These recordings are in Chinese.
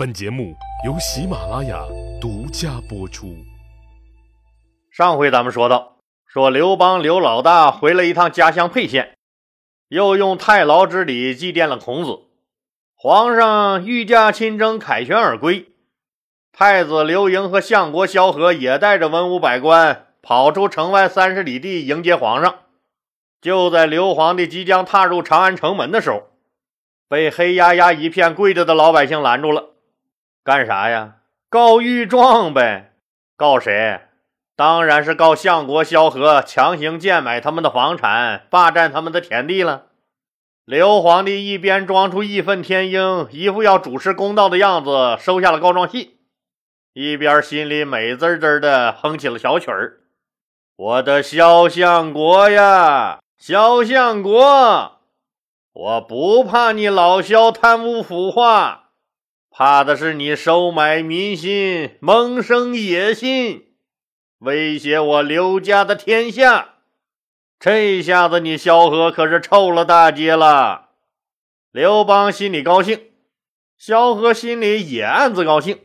本节目由喜马拉雅独家播出。上回咱们说到，说刘邦刘老大回了一趟家乡沛县，又用太牢之礼祭奠了孔子。皇上御驾亲征，凯旋而归。太子刘盈和相国萧何也带着文武百官跑出城外三十里地迎接皇上。就在刘皇帝即将踏入长安城门的时候，被黑压压一片跪着的老百姓拦住了。干啥呀？告御状呗！告谁？当然是告相国萧何强行贱买他们的房产，霸占他们的田地了。刘皇帝一边装出义愤填膺，一副要主持公道的样子，收下了告状信，一边心里美滋滋的哼起了小曲儿：“我的萧相国呀，萧相国，我不怕你老萧贪污腐化。”怕的是你收买民心，萌生野心，威胁我刘家的天下。这下子你萧何可是臭了大街了。刘邦心里高兴，萧何心里也暗自高兴。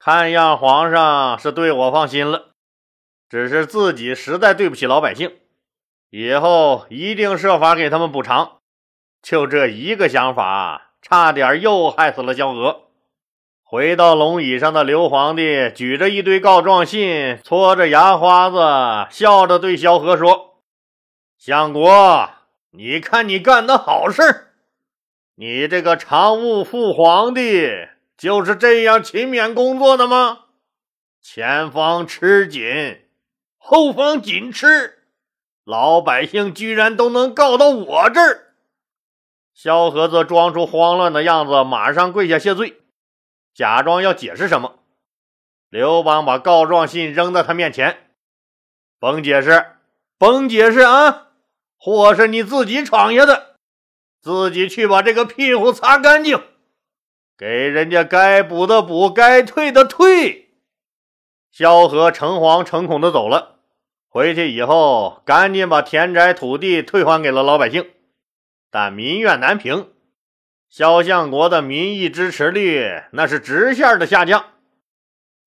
看样皇上是对我放心了，只是自己实在对不起老百姓，以后一定设法给他们补偿。就这一个想法，差点又害死了萧何。回到龙椅上的刘皇帝举着一堆告状信，搓着牙花子，笑着对萧何说：“相国，你看你干的好事你这个常务副皇帝就是这样勤勉工作的吗？前方吃紧，后方紧吃，老百姓居然都能告到我这儿。”萧何则装出慌乱的样子，马上跪下谢罪。假装要解释什么，刘邦把告状信扔到他面前，甭解释，甭解释啊！祸是你自己闯下的，自己去把这个屁股擦干净，给人家该补的补，该退的退。萧何诚惶诚恐的走了，回去以后赶紧把田宅土地退还给了老百姓，但民怨难平。萧相国的民意支持率那是直线的下降，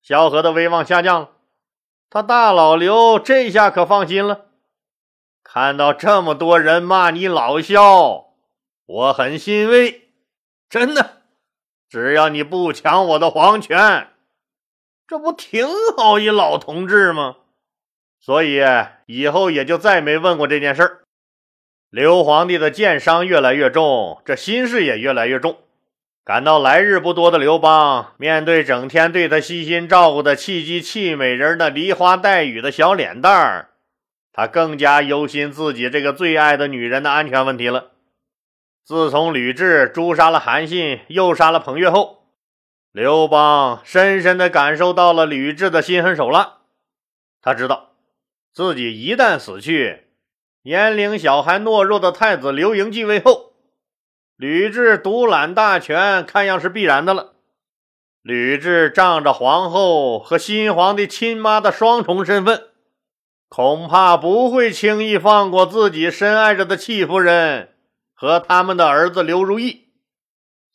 萧何的威望下降了。他大老刘这下可放心了，看到这么多人骂你老萧，我很欣慰。真的，只要你不抢我的皇权，这不挺好一老同志吗？所以以后也就再没问过这件事儿。刘皇帝的剑伤越来越重，这心事也越来越重。感到来日不多的刘邦，面对整天对他悉心照顾的气机气美人的梨花带雨的小脸蛋儿，他更加忧心自己这个最爱的女人的安全问题了。自从吕雉诛杀了韩信，又杀了彭越后，刘邦深深地感受到了吕雉的心狠手辣。他知道，自己一旦死去，年龄小还懦弱的太子刘盈继位后，吕雉独揽大权，看样是必然的了。吕雉仗着皇后和新皇帝亲妈的双重身份，恐怕不会轻易放过自己深爱着的戚夫人和他们的儿子刘如意。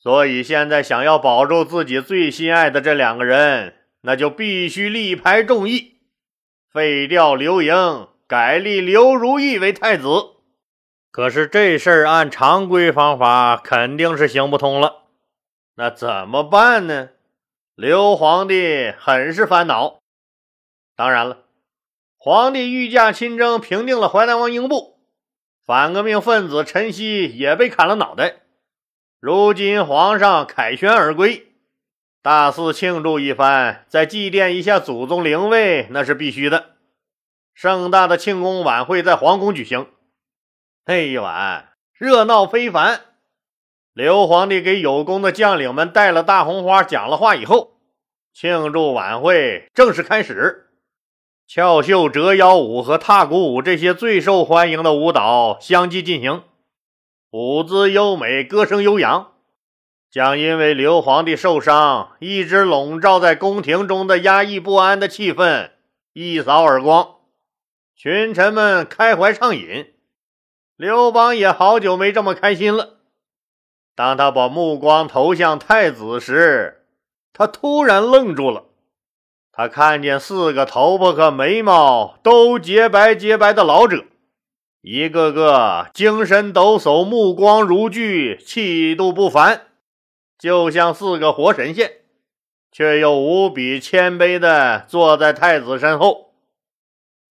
所以现在想要保住自己最心爱的这两个人，那就必须力排众议，废掉刘盈。改立刘如意为太子，可是这事儿按常规方法肯定是行不通了。那怎么办呢？刘皇帝很是烦恼。当然了，皇帝御驾亲征，平定了淮南王英布，反革命分子陈豨也被砍了脑袋。如今皇上凯旋而归，大肆庆祝一番，再祭奠一下祖宗灵位，那是必须的。盛大的庆功晚会在皇宫举行，那一晚热闹非凡。刘皇帝给有功的将领们戴了大红花，讲了话以后，庆祝晚会正式开始。翘袖折腰舞和踏鼓舞这些最受欢迎的舞蹈相继进行，舞姿优美，歌声悠扬，将因为刘皇帝受伤一直笼罩在宫廷中的压抑不安的气氛一扫而光。群臣们开怀畅饮，刘邦也好久没这么开心了。当他把目光投向太子时，他突然愣住了。他看见四个头发和眉毛都洁白洁白的老者，一个个精神抖擞，目光如炬，气度不凡，就像四个活神仙，却又无比谦卑地坐在太子身后。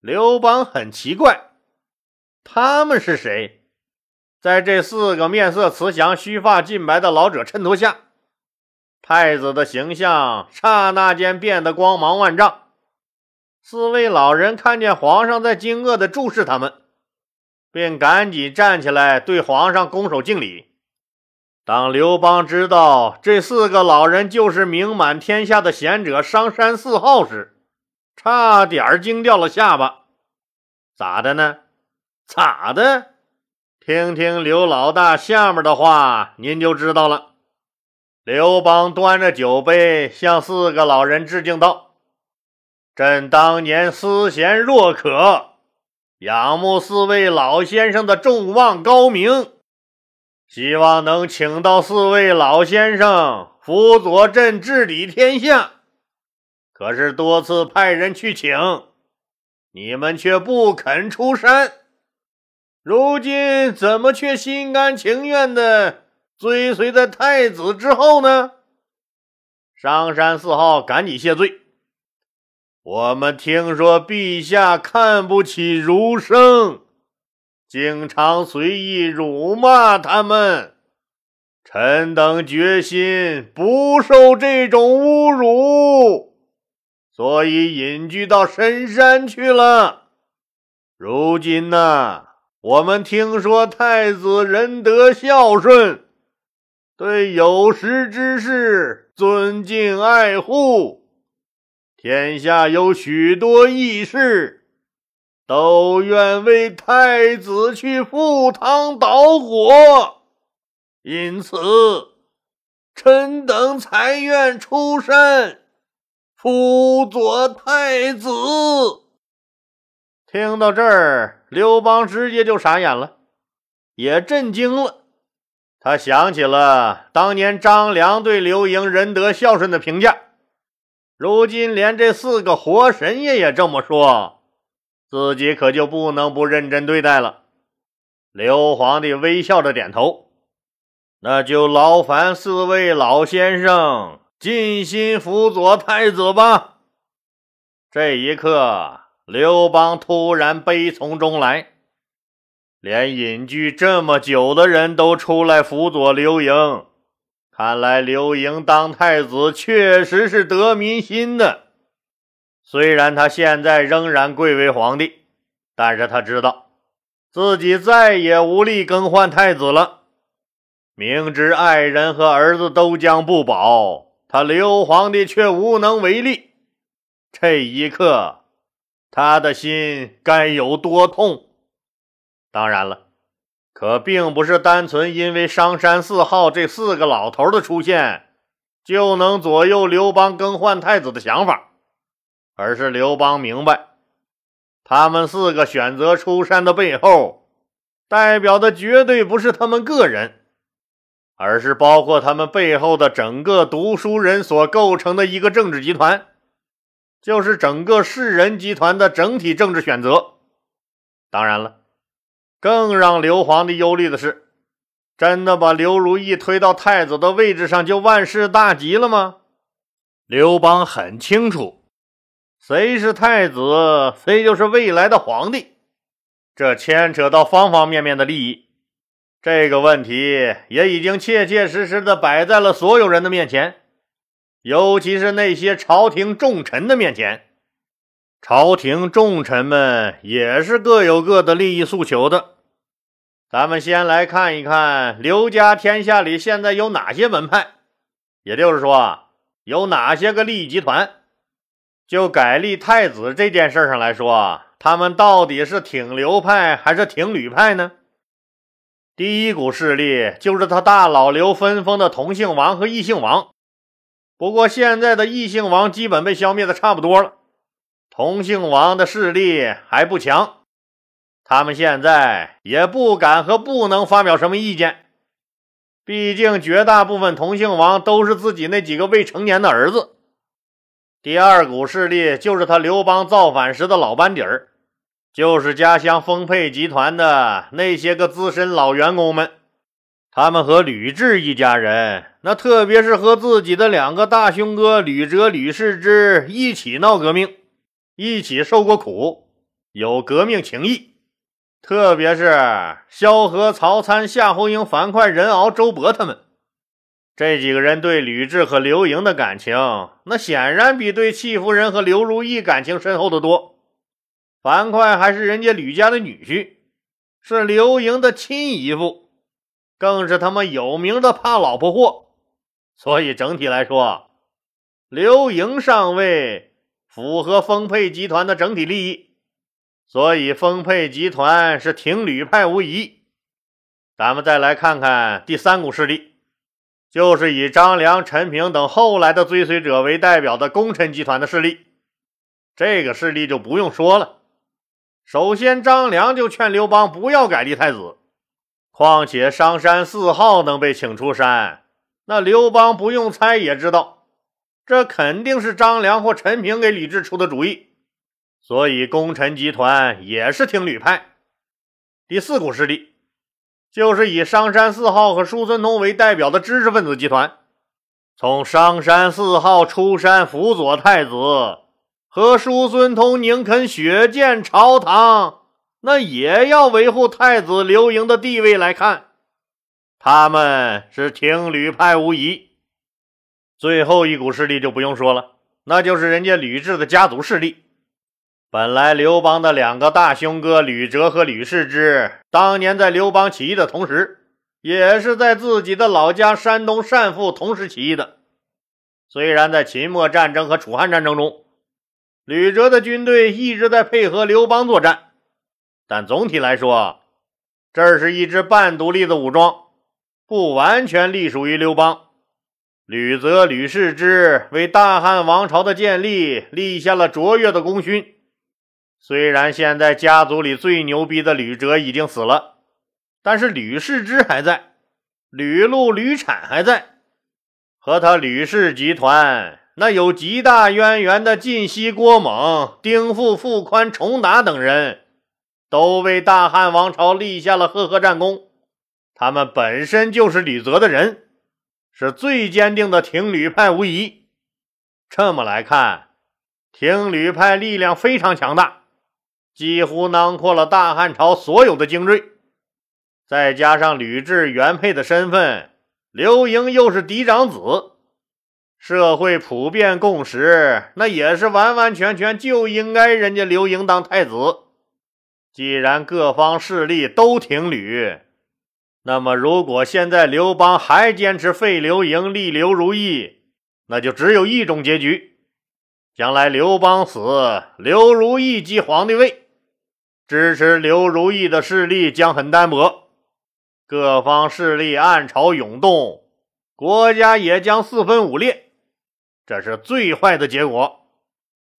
刘邦很奇怪，他们是谁？在这四个面色慈祥、须发尽白的老者衬托下。太子的形象刹那间变得光芒万丈。四位老人看见皇上在惊愕地注视他们，便赶紧站起来对皇上拱手敬礼。当刘邦知道这四个老人就是名满天下的贤者商山四号时，差点惊掉了下巴。咋的呢？咋的？听听刘老大下面的话，您就知道了。刘邦端着酒杯，向四个老人致敬道：“朕当年思贤若渴，仰慕四位老先生的众望高明，希望能请到四位老先生辅佐朕治理天下。可是多次派人去请，你们却不肯出山。如今怎么却心甘情愿的？”追随在太子之后呢？上山四号赶紧谢罪。我们听说陛下看不起儒生，经常随意辱骂他们。臣等决心不受这种侮辱，所以隐居到深山去了。如今呢，我们听说太子仁德孝顺。对有识之士尊敬爱护，天下有许多义士都愿为太子去赴汤蹈火，因此臣等才愿出山辅佐太子。听到这儿，刘邦直接就傻眼了，也震惊了。他想起了当年张良对刘盈仁德孝顺的评价，如今连这四个活神爷也这么说，自己可就不能不认真对待了。刘皇帝微笑着点头：“那就劳烦四位老先生尽心辅佐太子吧。”这一刻，刘邦突然悲从中来。连隐居这么久的人都出来辅佐刘盈，看来刘盈当太子确实是得民心的。虽然他现在仍然贵为皇帝，但是他知道自己再也无力更换太子了。明知爱人和儿子都将不保，可刘皇帝却无能为力。这一刻，他的心该有多痛！当然了，可并不是单纯因为商山四号这四个老头的出现就能左右刘邦更换太子的想法，而是刘邦明白，他们四个选择出山的背后，代表的绝对不是他们个人，而是包括他们背后的整个读书人所构成的一个政治集团，就是整个士人集团的整体政治选择。当然了。更让刘皇帝忧虑的是，真的把刘如意推到太子的位置上就万事大吉了吗？刘邦很清楚，谁是太子，谁就是未来的皇帝，这牵扯到方方面面的利益。这个问题也已经切切实实的摆在了所有人的面前，尤其是那些朝廷重臣的面前。朝廷重臣们也是各有各的利益诉求的。咱们先来看一看刘家天下里现在有哪些门派，也就是说啊，有哪些个利益集团。就改立太子这件事上来说，他们到底是挺刘派还是挺吕派呢？第一股势力就是他大老刘分封的同姓王和异姓王。不过现在的异姓王基本被消灭的差不多了，同姓王的势力还不强。他们现在也不敢和不能发表什么意见。毕竟绝大部分同姓王都是自己那几个未成年的儿子。第二股势力就是他刘邦造反时的老班底儿，就是家乡丰沛集团的那些个资深老员工们。他们和吕雉一家人，那特别是和自己的两个大兄哥吕哲、吕氏之一起闹革命，一起受过苦，有革命情谊。特别是萧何、曹参、夏侯婴、樊哙、任敖、周勃他们。这几个人对吕雉和刘盈的感情，那显然比对戚夫人和刘如意感情深厚的多。樊哙还是人家吕家的女婿，是刘盈的亲姨父，更是他妈有名的怕老婆货。所以整体来说，刘盈上位符合丰沛集团的整体利益，所以丰沛集团是挺吕派无疑。咱们再来看看第三股势力。就是以张良、陈平等后来的追随者为代表的功臣集团的势力，这个势力就不用说了。首先，张良就劝刘邦不要改立太子，况且商山四号能被请出山，那刘邦不用猜也知道，这肯定是张良或陈平给吕雉出的主意。所以，功臣集团也是听吕派。第四股势力。就是以商山四号和叔孙通为代表的知识分子集团，从商山四号出山辅佐太子，和叔孙通宁肯血溅朝堂，那也要维护太子刘盈的地位来看，他们是听吕派无疑。最后一股势力就不用说了，那就是人家吕雉的家族势力。本来刘邦的两个大兄哥吕哲和吕氏之，当年在刘邦起义的同时，也是在自己的老家山东单父同时起义的。虽然在秦末战争和楚汉战争中，吕哲的军队一直在配合刘邦作战，但总体来说，这是一支半独立的武装，不完全隶属于刘邦。吕泽、吕氏之为大汉王朝的建立立下了卓越的功勋。虽然现在家族里最牛逼的吕哲已经死了，但是吕氏之还在，吕禄、吕产还在，和他吕氏集团那有极大渊源的晋西郭猛、丁富、傅宽、重达等人，都为大汉王朝立下了赫赫战功。他们本身就是吕泽的人，是最坚定的挺吕派无疑。这么来看，挺吕派力量非常强大。几乎囊括了大汉朝所有的精锐，再加上吕雉原配的身份，刘盈又是嫡长子，社会普遍共识，那也是完完全全就应该人家刘盈当太子。既然各方势力都挺吕，那么如果现在刘邦还坚持废刘盈立刘如意，那就只有一种结局：将来刘邦死，刘如意继皇帝位。支持刘如意的势力将很单薄，各方势力暗潮涌动，国家也将四分五裂，这是最坏的结果。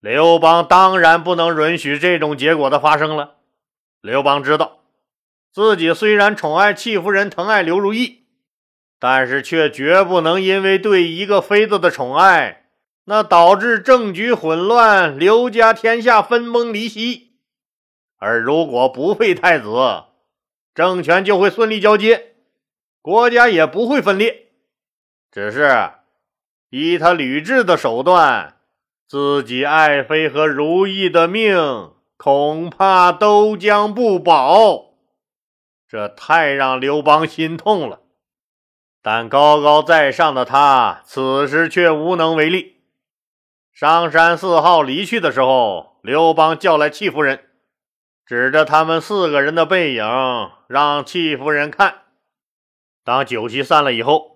刘邦当然不能允许这种结果的发生了。刘邦知道自己虽然宠爱戚夫人，疼爱刘如意，但是却绝不能因为对一个妃子的宠爱，那导致政局混乱，刘家天下分崩离析。而如果不废太子，政权就会顺利交接，国家也不会分裂。只是以他吕雉的手段，自己爱妃和如意的命恐怕都将不保，这太让刘邦心痛了。但高高在上的他，此时却无能为力。商山四号离去的时候，刘邦叫来戚夫人。指着他们四个人的背影，让戚夫人看。当酒席散了以后，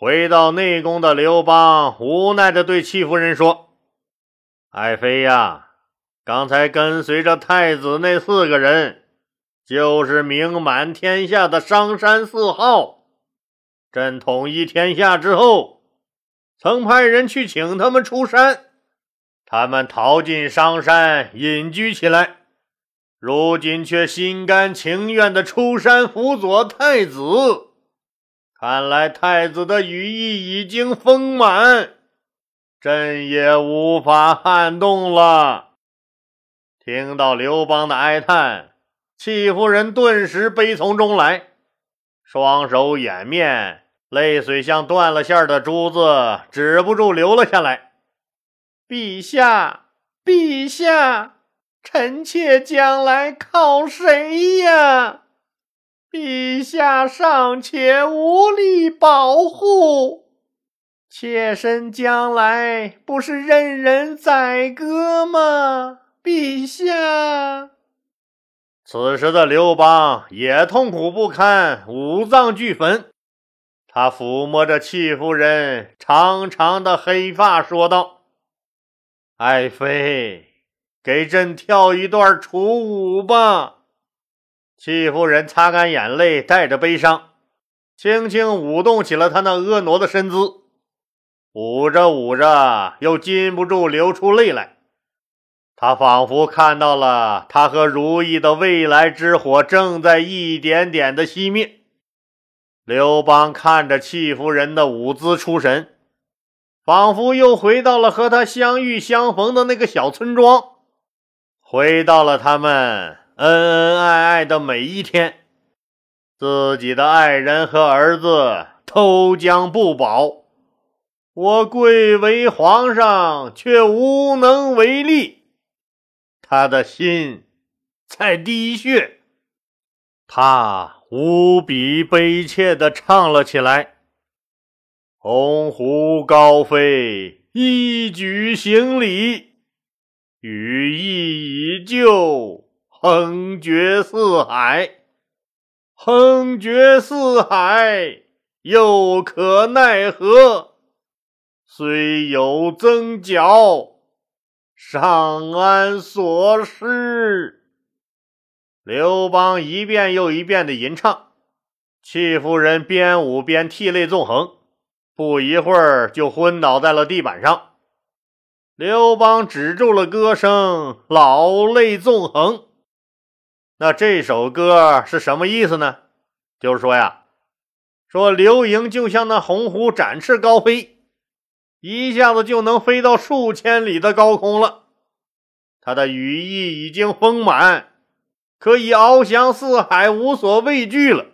回到内宫的刘邦无奈地对戚夫人说：“爱妃呀，刚才跟随着太子那四个人，就是名满天下的商山四号。朕统一天下之后，曾派人去请他们出山，他们逃进商山，隐居起来。”如今却心甘情愿的出山辅佐太子，看来太子的羽翼已经丰满，朕也无法撼动了。听到刘邦的哀叹，戚夫人顿时悲从中来，双手掩面，泪水像断了线的珠子，止不住流了下来。陛下，陛下，臣妾将来靠谁呀？陛下尚且无力保护，妾身将来不是任人宰割吗？陛下。此时的刘邦也痛苦不堪，五脏俱焚。他抚摸着戚夫人长长的黑发，说道：“爱妃，给朕跳一段楚舞吧。”戚夫人擦干眼泪，带着悲伤，轻轻舞动起了她那婀娜的身姿。舞着舞着，又禁不住流出泪来。她仿佛看到了她和如意的未来之火正在一点点的熄灭。刘邦看着戚夫人的舞姿出神，仿佛又回到了和她相遇相逢的那个小村庄，回到了他们。恩恩爱爱的每一天，自己的爱人和儿子都将不保，我贵为皇上却无能为力。他的心在滴血，他无比悲切地唱了起来：“鸿鹄高飞，一举行礼，羽翼已就。”横绝四海，横绝四海，又可奈何？虽有增角，尚安所失。刘邦一遍又一遍的吟唱，戚夫人边舞边涕泪纵横，不一会儿就昏倒在了地板上。刘邦止住了歌声，老泪纵横。那这首歌是什么意思呢？就是说呀，说刘盈就像那鸿鹄展翅高飞，一下子就能飞到数千里的高空了。他的羽翼已经丰满，可以翱翔四海，无所畏惧了。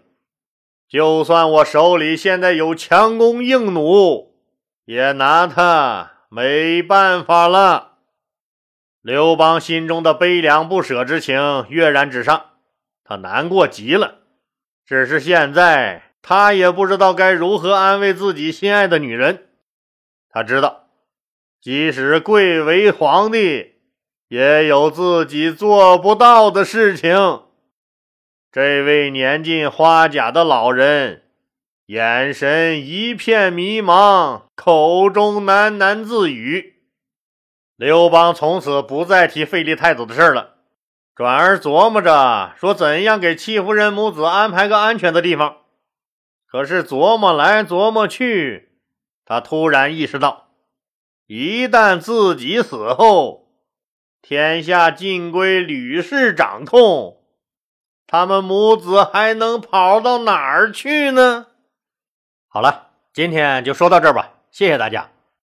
就算我手里现在有强弓硬弩，也拿他没办法了。刘邦心中的悲凉不舍之情跃然纸上，他难过极了。只是现在他也不知道该如何安慰自己心爱的女人。他知道，即使贵为皇帝，也有自己做不到的事情。这位年近花甲的老人，眼神一片迷茫，口中喃喃自语。刘邦从此不再提废立太子的事儿了，转而琢磨着说怎样给戚夫人母子安排个安全的地方。可是琢磨来琢磨去，他突然意识到，一旦自己死后，天下尽归吕氏掌控，他们母子还能跑到哪儿去呢？好了，今天就说到这儿吧，谢谢大家。